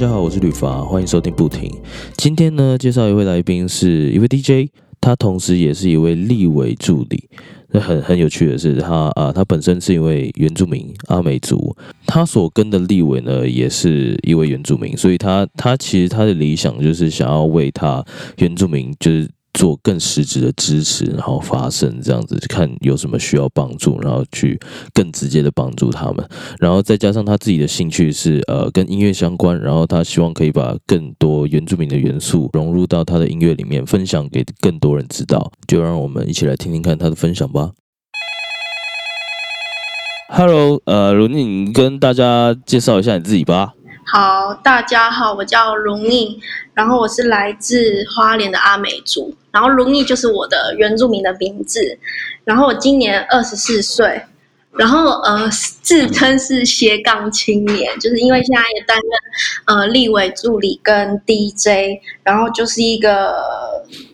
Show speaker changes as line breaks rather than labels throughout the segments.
大家好，我是吕伐，欢迎收听不停。今天呢，介绍一位来宾是一位 DJ，他同时也是一位立委助理。那很很有趣的是，他啊，他本身是一位原住民阿美族，他所跟的立委呢，也是一位原住民，所以他他其实他的理想就是想要为他原住民就是。做更实质的支持，然后发声这样子，看有什么需要帮助，然后去更直接的帮助他们。然后再加上他自己的兴趣是呃跟音乐相关，然后他希望可以把更多原住民的元素融入到他的音乐里面，分享给更多人知道。就让我们一起来听听看他的分享吧。Hello，呃，卢宁，跟大家介绍一下你自己吧。
好，大家好，我叫荣毅，然后我是来自花莲的阿美族，然后荣毅就是我的原住民的名字，然后我今年二十四岁，然后呃自称是斜杠青年，就是因为现在也担任呃立委助理跟 DJ，然后就是一个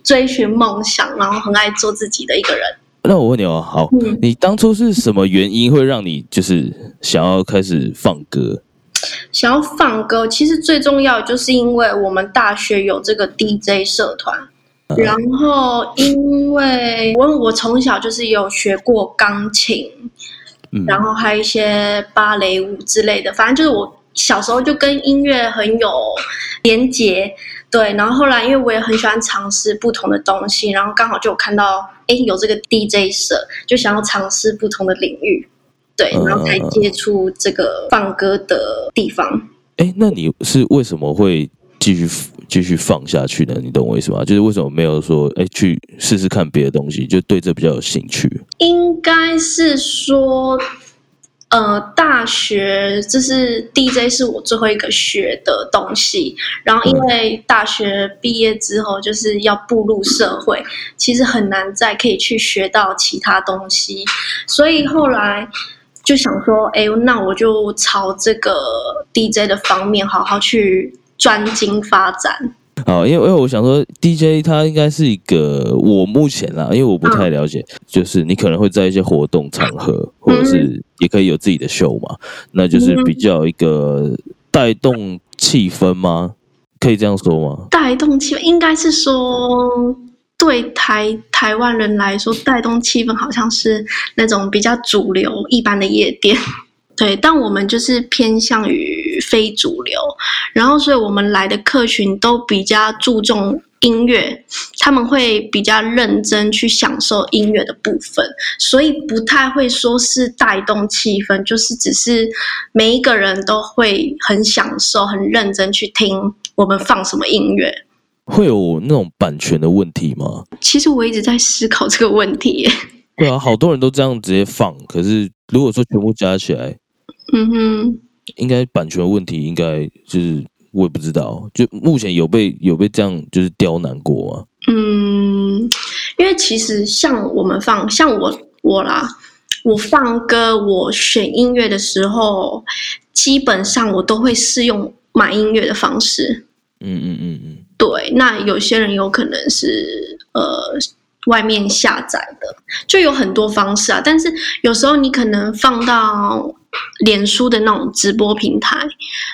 追寻梦想，然后很爱做自己的一个人。
那我问你哦，好，你当初是什么原因会让你就是想要开始放歌？
想要放歌，其实最重要就是因为我们大学有这个 DJ 社团，然后因为我我从小就是有学过钢琴，然后还有一些芭蕾舞之类的，反正就是我小时候就跟音乐很有连结，对，然后后来因为我也很喜欢尝试不同的东西，然后刚好就有看到哎有这个 DJ 社，就想要尝试不同的领域。对，然后才接触这个放歌的地方。
哎，那你是为什么会继续继续放下去呢？你懂我意思吗？就是为什么没有说哎去试试看别的东西，就对这比较有兴趣？
应该是说。呃，大学就是 DJ 是我最后一个学的东西，然后因为大学毕业之后就是要步入社会，其实很难再可以去学到其他东西，所以后来就想说，哎，那我就朝这个 DJ 的方面好好去专精发展。
好，因为因为我想说，DJ 它应该是一个我目前啦，因为我不太了解，就是你可能会在一些活动场合，或者是也可以有自己的秀嘛，那就是比较一个带动气氛吗？可以这样说吗？
带动气氛应该是说，对台台湾人来说，带动气氛好像是那种比较主流一般的夜店。对，但我们就是偏向于非主流，然后所以我们来的客群都比较注重音乐，他们会比较认真去享受音乐的部分，所以不太会说是带动气氛，就是只是每一个人都会很享受、很认真去听我们放什么音乐。
会有那种版权的问题吗？
其实我一直在思考这个问题。
对啊，好多人都这样直接放，可是如果说全部加起来。嗯哼，应该版权问题，应该就是我也不知道，就目前有被有被这样就是刁难过吗？
嗯，因为其实像我们放像我我啦，我放歌我选音乐的时候，基本上我都会试用买音乐的方式。嗯嗯嗯嗯，对，那有些人有可能是呃。外面下载的就有很多方式啊，但是有时候你可能放到脸书的那种直播平台，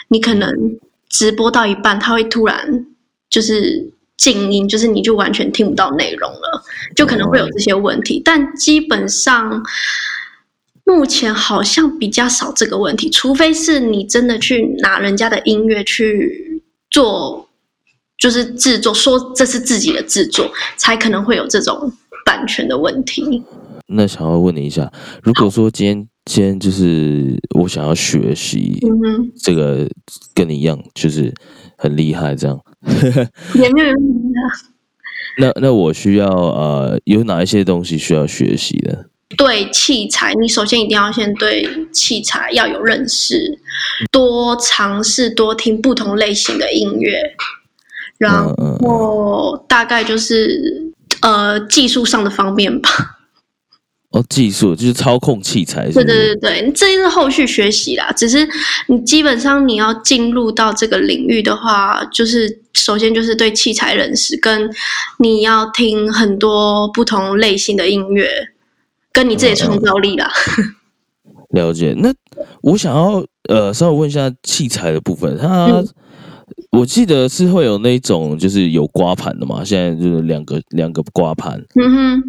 你可能直播到一半，它会突然就是静音，就是你就完全听不到内容了，就可能会有这些问题。但基本上目前好像比较少这个问题，除非是你真的去拿人家的音乐去做。就是制作说这是自己的制作，才可能会有这种版权的问题。
那想要问你一下，如果说今天今天就是我想要学习这个，跟你一样就是很厉害这样，
也没有
那那我需要呃有哪一些东西需要学习的？
对器材，你首先一定要先对器材要有认识，多尝试多听不同类型的音乐。然后大概就是呃技术上的方面吧。
哦，技术就是操控器材。
对对对对，这是后续学习啦。只是你基本上你要进入到这个领域的话，就是首先就是对器材认识，跟你要听很多不同类型的音乐，跟你自己创造力啦。
了解。那我想要呃稍微问一下器材的部分，它。我记得是会有那种就是有刮盘的嘛，现在就是两个两个刮盘，
嗯哼，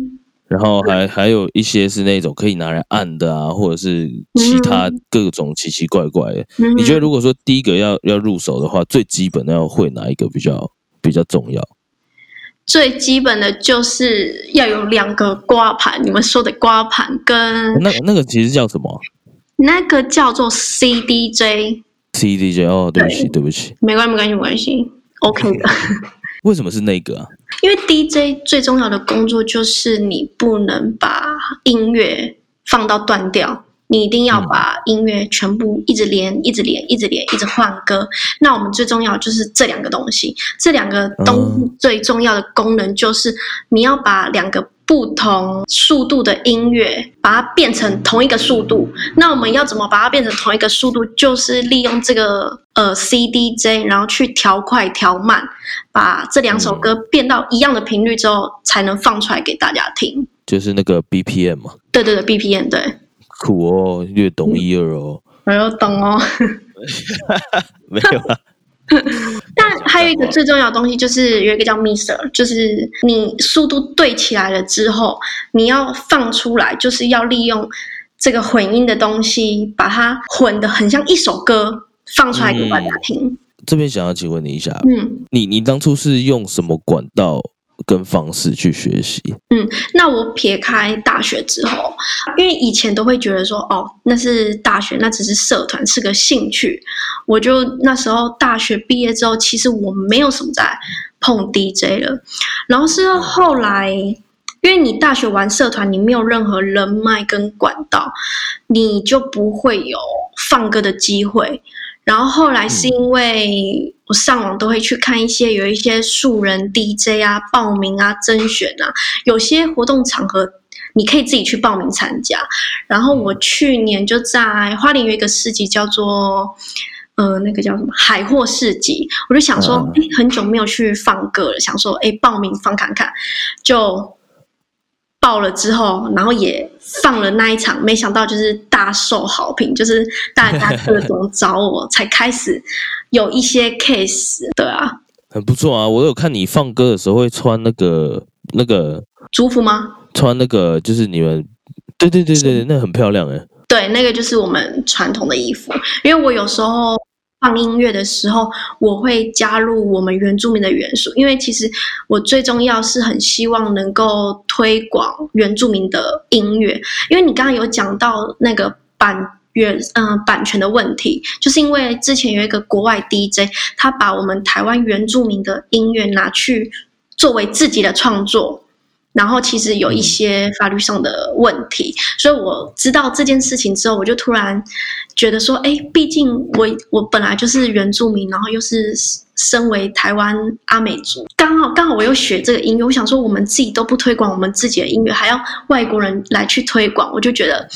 然后还还有一些是那种可以拿来按的啊，或者是其他各种奇奇怪怪的。
嗯
你觉得如果说第一个要要入手的话，最基本的要会哪一个比较比较重要？
最基本的就是要有两个刮盘，你们说的刮盘跟
那那个其实叫什么
那个叫做 CDJ，
CDJ？哦，对不起，
对
对不起，
没关系，没关系，没关系，OK 的。
为什么是那个啊？
因为 DJ 最重要的工作就是你不能把音乐放到断掉，你一定要把音乐全部一直连、一直连、一直连、一直换歌。那我们最重要就是这两个东西，这两个东最重要的功能就是你要把两个。不同速度的音乐，把它变成同一个速度。那我们要怎么把它变成同一个速度？就是利用这个呃 CDJ，然后去调快调慢，把这两首歌变到一样的频率之后，才能放出来给大家听。
就是那个 BPM 嘛，
对对对，BPM 对，
酷哦，略懂一二哦，
我有懂哦。
没有啊，
但还有一个最重要的东西，就是有一个叫 Mister，就是你速度对起来了之后，你要放出来，就是要利用这个混音的东西，把它混的很像一首歌放出来给大家听。
这边想要请问你一下，
嗯，
你你当初是用什么管道跟方式去学习？
嗯那我撇开大学之后，因为以前都会觉得说，哦，那是大学，那只是社团，是个兴趣。我就那时候大学毕业之后，其实我没有什么在碰 DJ 了。然后是后来，因为你大学玩社团，你没有任何人脉跟管道，你就不会有放歌的机会。然后后来是因为我上网都会去看一些有一些素人 DJ 啊报名啊甄选啊，有些活动场合你可以自己去报名参加。然后我去年就在花莲有一个市集叫做呃那个叫什么海货市集，我就想说，
嗯。
诶很久没有去放歌了，想说哎报名放看看，就报了之后，然后也放了那一场，没想到就是大受好评，就是大家各种找我，才开始有一些 case，对啊，
很不错啊，我有看你放歌的时候会穿那个那个
祝福吗？
穿那个，就是你们，对对对对，那很漂亮哎。
对，那个就是我们传统的衣服，因为我有时候放音乐的时候，我会加入我们原住民的元素，因为其实我最重要是很希望能够推广原住民的音乐，因为你刚刚有讲到那个版。原嗯版权的问题，就是因为之前有一个国外 DJ，他把我们台湾原住民的音乐拿去作为自己的创作，然后其实有一些法律上的问题，所以我知道这件事情之后，我就突然觉得说，哎，毕竟我我本来就是原住民，然后又是身为台湾阿美族，刚好刚好我又学这个音乐，我想说我们自己都不推广我们自己的音乐，还要外国人来去推广，我就觉得。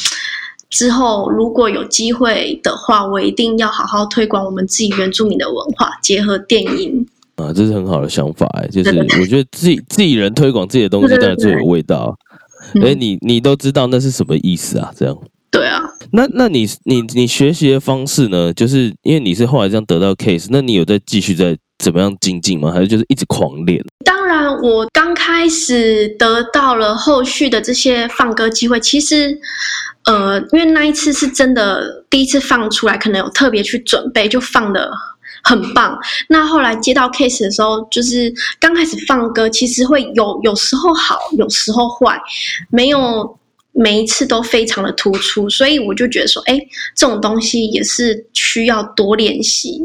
之后如果有机会的话，我一定要好好推广我们自己原住民的文化，结合电音。
啊，这是很好的想法哎，就是我觉得自己自己人推广自己的东西，当然最有味道。
嗯
哎，你你都知道那是什么意思啊？这样，
对啊，
那那你你你学习的方式呢？就是因为你是后来这样得到 case，那你有在继续在怎么样精进吗？还是就是一直狂练？
当然，我刚开始得到了后续的这些放歌机会，其实，呃，因为那一次是真的第一次放出来，可能有特别去准备，就放的很棒。那后来接到 case 的时候，就是刚开始放歌，其实会有有时候好，有时候坏，没有每一次都非常的突出，所以我就觉得说，哎，这种东西也是需要多练习，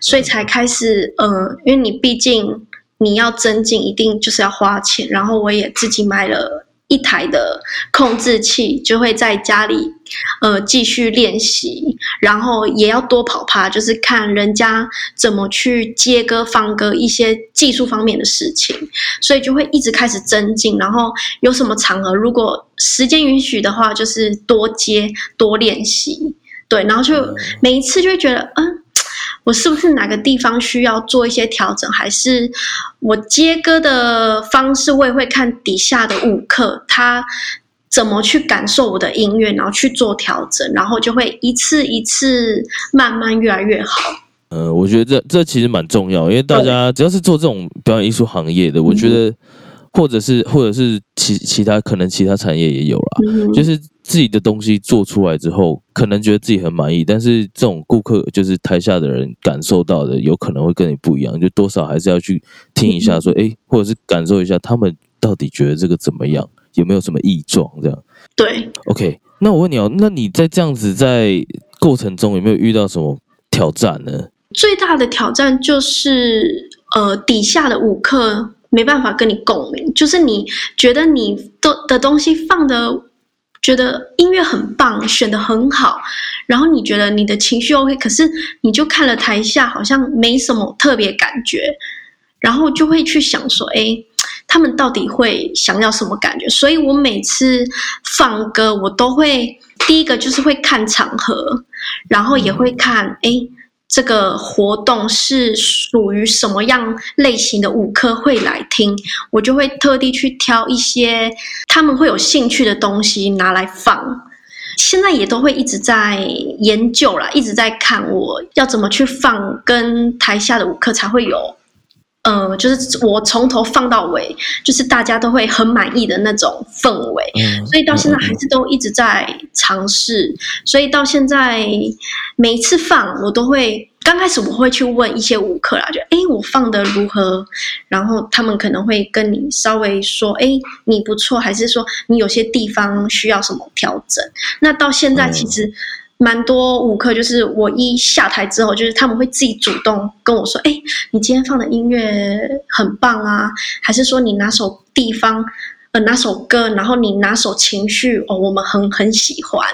所以才开始，呃，因为你毕竟。你要增进，一定就是要花钱。然后我也自己买了一台的控制器，就会在家里呃继续练习，然后也要多跑趴，就是看人家怎么去接歌放歌一些技术方面的事情，所以就会一直开始增进。然后有什么场合，如果时间允许的话，就是多接多练习，对，然后就每一次就会觉得，嗯。我是不是哪个地方需要做一些调整？还是我接歌的方式，我也会看底下的舞客他怎么去感受我的音乐，然后去做调整，然后就会一次一次慢慢越来越好。
呃，我觉得这这其实蛮重要，因为大家只要是做这种表演艺术行业的，我觉得或者是或者是其其他可能其他产业也有啦，
嗯
就是自己的东西做出来之后，可能觉得自己很满意，但是这种顾客就是台下的人感受到的，有可能会跟你不一样，就多少还是要去听一下，说，诶，或者是感受一下他们到底觉得这个怎么样，有没有什么异状这样。
对
，OK，那我问你哦，那你在这样子在过程中有没有遇到什么挑战呢？
最大的挑战就是呃底下的舞客没办法跟你共鸣，就是你觉得你的的东西放的。觉得音乐很棒，选的很好，然后你觉得你的情绪 OK，可是你就看了台下好像没什么特别感觉，然后就会去想说，哎，他们到底会想要什么感觉？所以我每次放歌，我都会第一个就是会看场合，然后也会看，哎，这个活动是属于什么样类型的舞科会来听，我就会特地去挑一些他们会有兴趣的东西拿来放。现在也都会一直在研究啦，一直在看我要怎么去放，跟台下的舞科才会有，呃，就是我从头放到尾，就是大家都会很满意的那种氛围。
嗯，
所以到现在还是都一直在尝试，所以到现在每一次放我都会。刚开始我会去问一些舞客啦，就诶我放的如何？然后他们可能会跟你稍微说，诶你不错，还是说你有些地方需要什么调整？那到现在其实蛮多舞客，就是我一下台之后，就是他们会自己主动跟我说，诶你今天放的音乐很棒啊，还是说你哪首地方？呃，哪首歌，然后你哪首情绪哦，我们很很喜欢，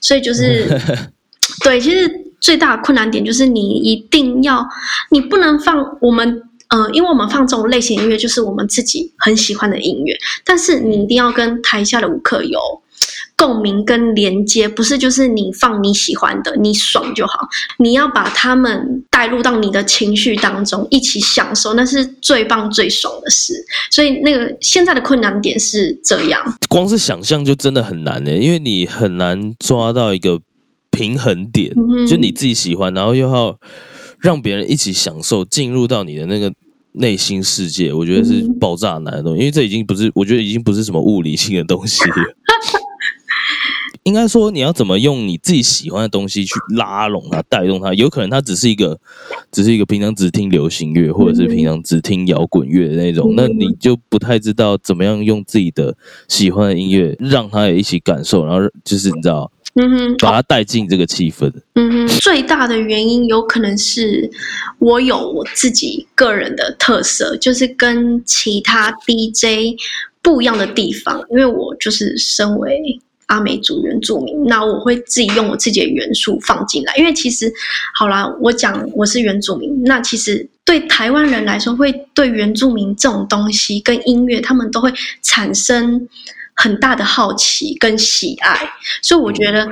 所以就是 对，其实最大的困难点就是你一定要，你不能放我们，呃，因为我们放这种类型音乐就是我们自己很喜欢的音乐，但是你一定要跟台下的舞客有共鸣跟连接，不是就是你放你喜欢的，你爽就好，你要把他们带入到你的情绪当中，一起享受，那是最棒最爽的事。所以那个现在的困难点是这样，
光是想象就真的很难呢，因为你很难抓到一个平衡点，
嗯
就你自己喜欢，然后又要让别人一起享受，进入到你的那个内心世界，我觉得是
嗯
爆炸难的东西，因为这已经不是，我觉得已经不是什么物理性的东西了。应该说，你要怎么用你自己喜欢的东西去拉拢它、带动它？有可能它只是一个，只是一个平常只听流行乐，或者是平常只听摇滚乐的那种，
嗯
那你就不太知道怎么样用自己的喜欢的音乐，让他也一起感受，然后就是你知道，
嗯哼，
把它带进这个气氛。
嗯哼，最大的原因有可能是我有我自己个人的特色，就是跟其他 DJ 不一样的地方。因为我就是身为阿美族原住民，那我会自己用我自己的元素放进来。因为其实，好啦，我讲我是原住民，那其实对台湾人来说，会对原住民这种东西跟音乐，他们都会产生很大的好奇跟喜爱。所以我觉得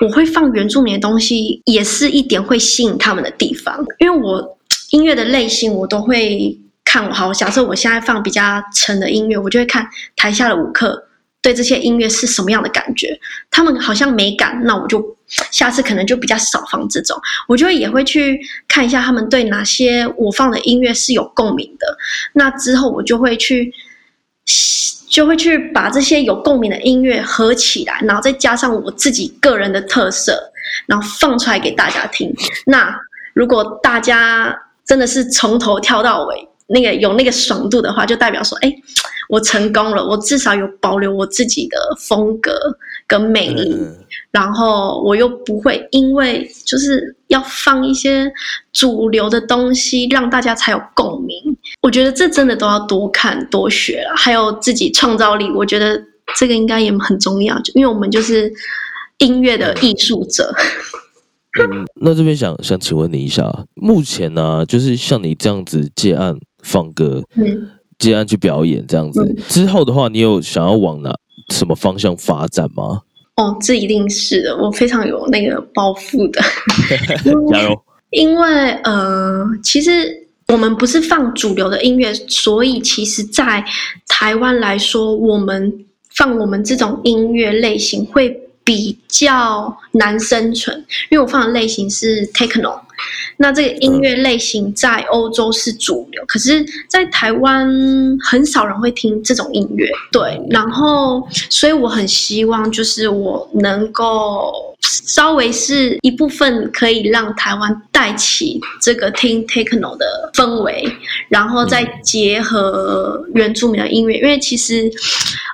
我会放原住民的东西，也是一点会吸引他们的地方。因为我音乐的类型我都会看好。假设我现在放比较沉的音乐，我就会看台下的舞客对这些音乐是什么样的感觉。他们好像没感，那我就下次可能就比较少放这种。我就会也会去看一下他们对哪些我放的音乐是有共鸣的。那之后我就会去。就会去把这些有共鸣的音乐合起来，然后再加上我自己个人的特色，然后放出来给大家听。那如果大家真的是从头跳到尾，那个有那个爽度的话，就代表说，哎，我成功了，我至少有保留我自己的风格跟魅力。
嗯
然后我又不会因为就是要放一些主流的东西，让大家才有共鸣。我觉得这真的都要多看多学了，还有自己创造力。我觉得这个应该也很重要，因为我们就是音乐的艺术者。
嗯，那这边想想请问你一下，目前呢、就是像你这样子接案放歌、
嗯，
接案去表演这样子，
嗯
之后的话，你有想要往哪什么方向发展吗？
哦，这一定是的，我非常有那个抱负的。
加油！
因为呃，其实我们不是放主流的音乐，所以其实，在台湾来说，我们放我们这种音乐类型会比较难生存。因为我放的类型是 techno，那这个音乐类型在欧洲是主流，可是，在台湾很少人会听这种音乐。对，然后，所以我很希望，就是我能够稍微是一部分，可以让台湾带起这个听 techno 的氛围，然后再结合原住民的音乐。因为其实，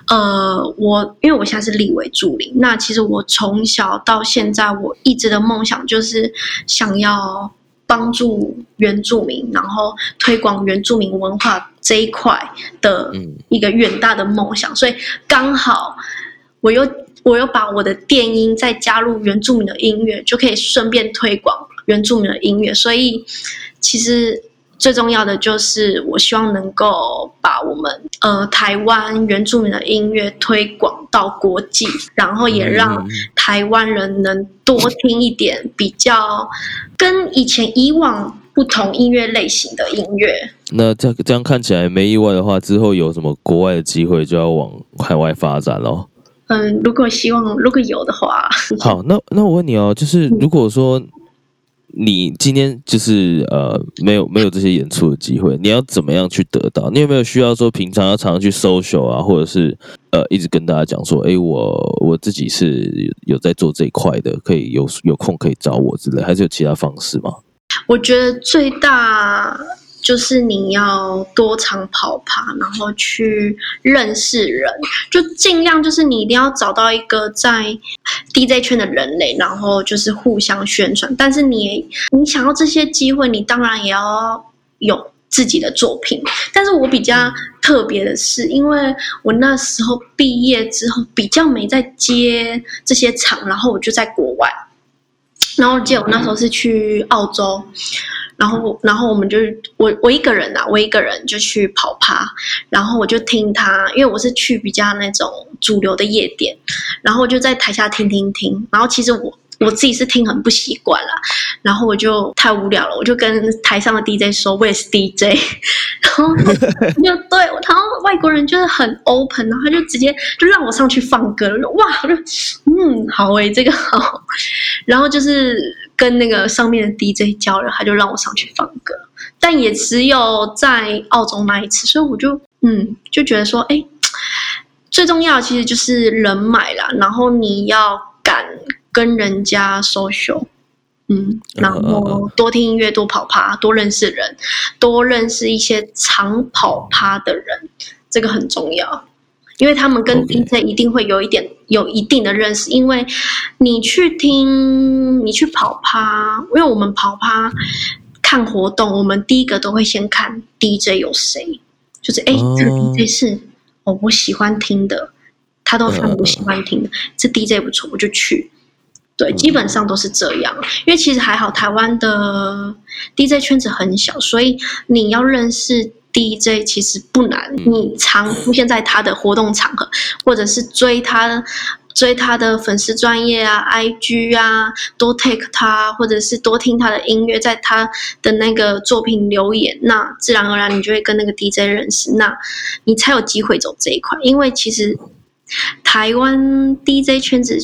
呃，我因为我现在是立委助理，那其实我从小到现在，我一直的梦想就是想要。帮助原住民，然后推广原住民文化这一块的一个远大的梦想，所以刚好我又我又把我的电音再加入原住民的音乐，就可以顺便推广原住民的音乐。所以其实最重要的就是，我希望能够把我们呃台湾原住民的音乐推广到国际，然后也让台湾人能多听一点比较。跟以前以往不同音乐类型的音乐，
那这这样看起来没意外的话，之后有什么国外的机会就要往海外发展喽。
嗯，如果希望如果有的话，
好，那那我问你哦，就是如果说你今天就是呃没有没有这些演出的机会，你要怎么样去得到？你有没有需要说平常要常常去搜寻啊，或者是呃一直跟大家讲说，哎，我我自己是有在做这一块的，可以有有空可以找我之类，还是有其他方式吗？
我觉得最大。就是你要多常跑趴，然后去认识人，就尽量就是你一定要找到一个在 DJ 圈的人类，然后就是互相宣传。但是你你想要这些机会，你当然也要有自己的作品。但是我比较特别的是，因为我那时候毕业之后比较没在接这些场，然后我就在国外，然后记得我那时候是去澳洲。然后，然后我们就是我我一个人呐，我一个人就去跑趴，然后我就听他，因为我是去比较那种主流的夜店，然后我就在台下听听听，然后其实我。我自己是听很不习惯啦，然后我就太无聊了，我就跟台上的 DJ 说我也是 DJ，然后就对，然后外国人就是很 open，然后他就直接就让我上去放歌了，哇，我就嗯好诶，这个好，然后就是跟那个上面的 DJ 交流，他就让我上去放歌，但也只有在澳洲那一次，所以我就嗯就觉得说，哎，最重要其实就是人脉啦，然后你要敢。跟人家 social，嗯，然后多听音乐，多跑趴，多认识人，多认识一些常跑趴的人，这个很重要，因为他们跟 DJ 一定会有一点有一定的认识，因为你去听，你去跑趴，因为我们跑趴看活动，我们第一个都会先看 DJ 有谁，就是哎，这个 DJ 是哦我喜欢听的，他都放我喜欢听的，这 DJ 不错，我就去。对，基本上都是这样，因为其实还好，台湾的 DJ 圈子很小，所以你要认识 DJ 其实不难。你常出现在他的活动场合，或者是追他追他的粉丝专业啊、IG 啊，多 take 他，或者是多听他的音乐，在他的那个作品留言，那自然而然你就会跟那个 DJ 认识，那你才有机会走这一块。因为其实台湾 DJ 圈子。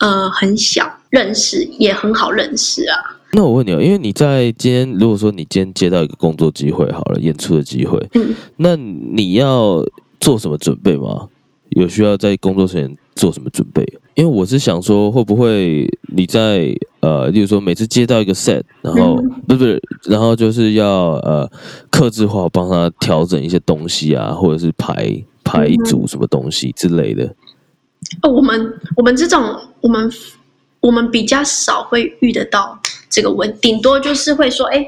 呃，很小，认识也很好认识啊。
那我问你哦，因为你在今天，如果说你今天接到一个工作机会，好了，演出的机会，嗯，那你要做什么准备吗？有需要在工作前做什么准备？因为我是想说，会不会你在呃，例如说每次接到一个 set，然后不是，然后就是要呃，克制化帮他调整一些东西啊，或者是排排一组什么东西之类的。
哦，我们我们这种我们我们比较少会遇得到这个问，顶多就是会说，哎，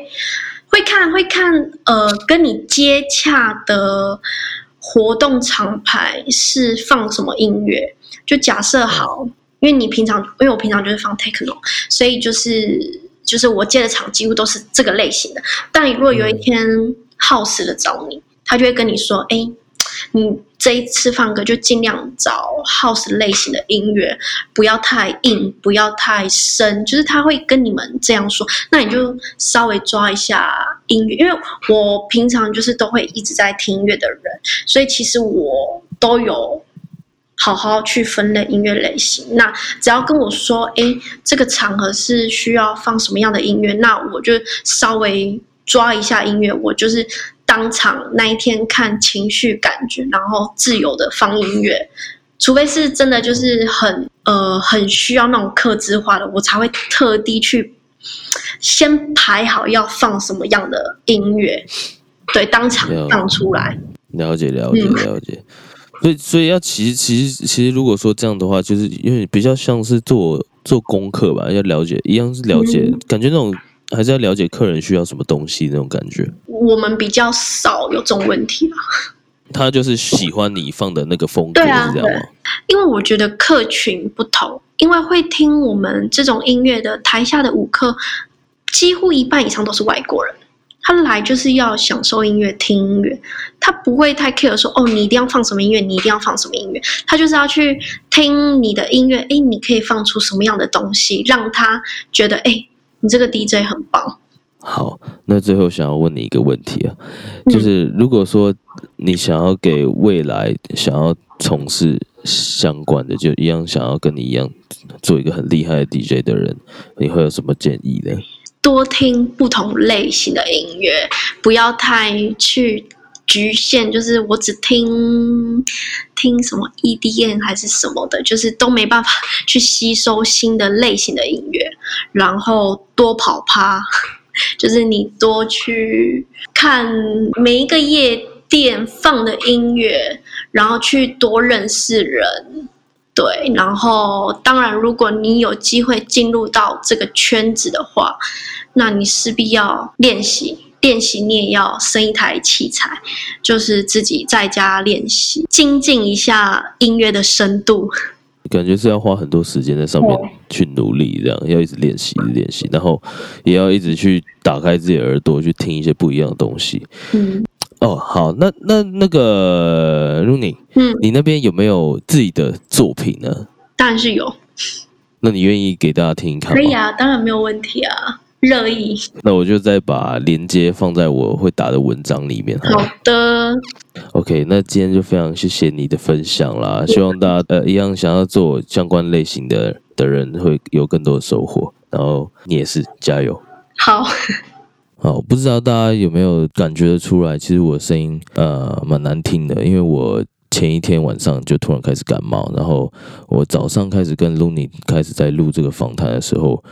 会看会看，呃，跟你接洽的活动厂牌是放什么音乐？就假设好，因为你平常，因为我平常就是放 techno，所以就是就是我接的场几乎都是这个类型的。但如果有一天 house 的找你，他就会跟你说，哎。你这一次放歌就尽量找 house 类型的音乐，不要太硬，不要太深，就是他会跟你们这样说，那你就稍微抓一下音乐，因为我平常就是都会一直在听音乐的人，所以其实我都有好好去分类音乐类型。那只要跟我说，哎，这个场合是需要放什么样的音乐，那我就稍微抓一下音乐，我就是当场那一天看情绪感觉，然后自由的放音乐。除非是真的就是很呃很需要那种克制化的，我才会特地去先排好要放什么样的音乐，对，当场放出来。
了解了解了解。所以所以要其实其实其实如果说这样的话，就是因为比较像是做做功课吧，要了解一样是了解，感觉那种还是要了解客人需要什么东西那种感觉。
我们比较少有这种问题吧。
他就是喜欢你放的那个风格，是这样吗？
因为我觉得客群不同，因为会听我们这种音乐的台下的舞客，几乎一半以上都是外国人。他来就是要享受音乐、听音乐，他不会太 care 说哦，你一定要放什么音乐，你一定要放什么音乐。他就是要去听你的音乐，哎，你可以放出什么样的东西，让他觉得哎，你这个 DJ 很棒。
好，那最后想要问你一个问题啊，就是如果说你想要给未来想要从事相关的，就一样想要跟你一样做一个很厉害的 DJ 的人，你会有什么建议呢？
多听不同类型的音乐，不要太去局限，就是我只听听什么 EDM 还是什么的，就是都没办法去吸收新的类型的音乐，然后多跑趴。就是你多去看每一个夜店放的音乐，然后去多认识人，对，然后当然，如果你有机会进入到这个圈子的话，那你势必要练习，练习你也要生一台器材，就是自己在家练习，精进一下音乐的深度。
感觉是要花很多时间在上面去努力，这样要一直练习，练习，然后也要一直去打开自己的耳朵，去听一些不一样的东西。嗯，哦，好，那那那个 r u n 嗯，你那边有没有自己的作品呢？
当然是有。
那你愿意给大家听一看吗？
可以啊，当然没有问题啊。热议，
那我就再把链接放在我会打的文章里面。
好的
，OK，那今天就非常谢谢你的分享啦，希望大家呃一样想要做相关类型的的人会有更多的收获，然后你也是加油。
好，
好，不知道大家有没有感觉得出来，其实我的声音呃蛮难听的，因为我前一天晚上就突然开始感冒，然后我早上开始跟 Luni 开始在录这个访谈的时候。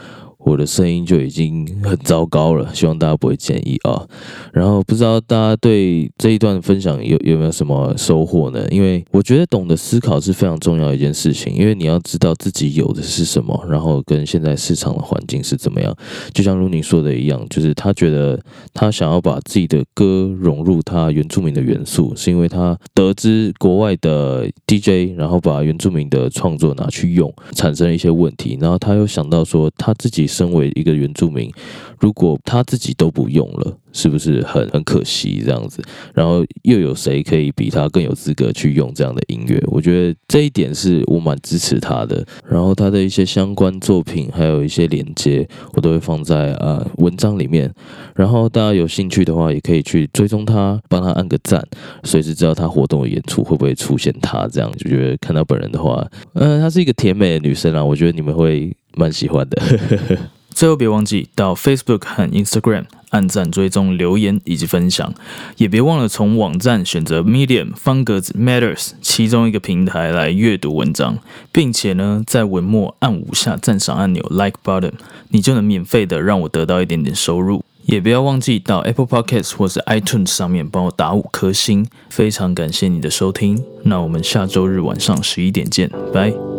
我的声音就已经很糟糕了，希望大家不会介意啊。然后不知道大家对这一段分享有有没有什么收获呢？因为我觉得懂得思考是非常重要的一件事情，因为你要知道自己有的是什么，然后跟现在市场的环境是怎么样。就像如你说的一样，就是他觉得他想要把自己的歌融入他原住民的元素，是因为他得知国外的 DJ，然后把原住民的创作拿去用，产生了一些问题，然后他又想到说他自己。身为一个原住民，如果他自己都不用了，是不是很很可惜这样子？然后又有谁可以比他更有资格去用这样的音乐？我觉得这一点是我蛮支持他的。然后他的一些相关作品，还有一些连接，我都会放在呃文章里面。然后大家有兴趣的话，也可以去追踪他，帮他按个赞，随时知道他活动的演出会不会出现他。这样就觉得看到本人的话，嗯，她是一个甜美的女生啊，我觉得你们会。蛮喜欢的。
最后别忘记到 Facebook 和 Instagram 按赞、追踪、留言以及分享，也别忘了从网站选择 Medium 方格子 Matters 其中一个平台来阅读文章，并且呢在文末按五下赞赏按钮 Like Button，你就能免费的让我得到一点点收入。也不要忘记到 Apple Podcasts 或者 iTunes 上面帮我打五颗星，非常感谢你的收听。那我们下周日晚上十一点见，拜。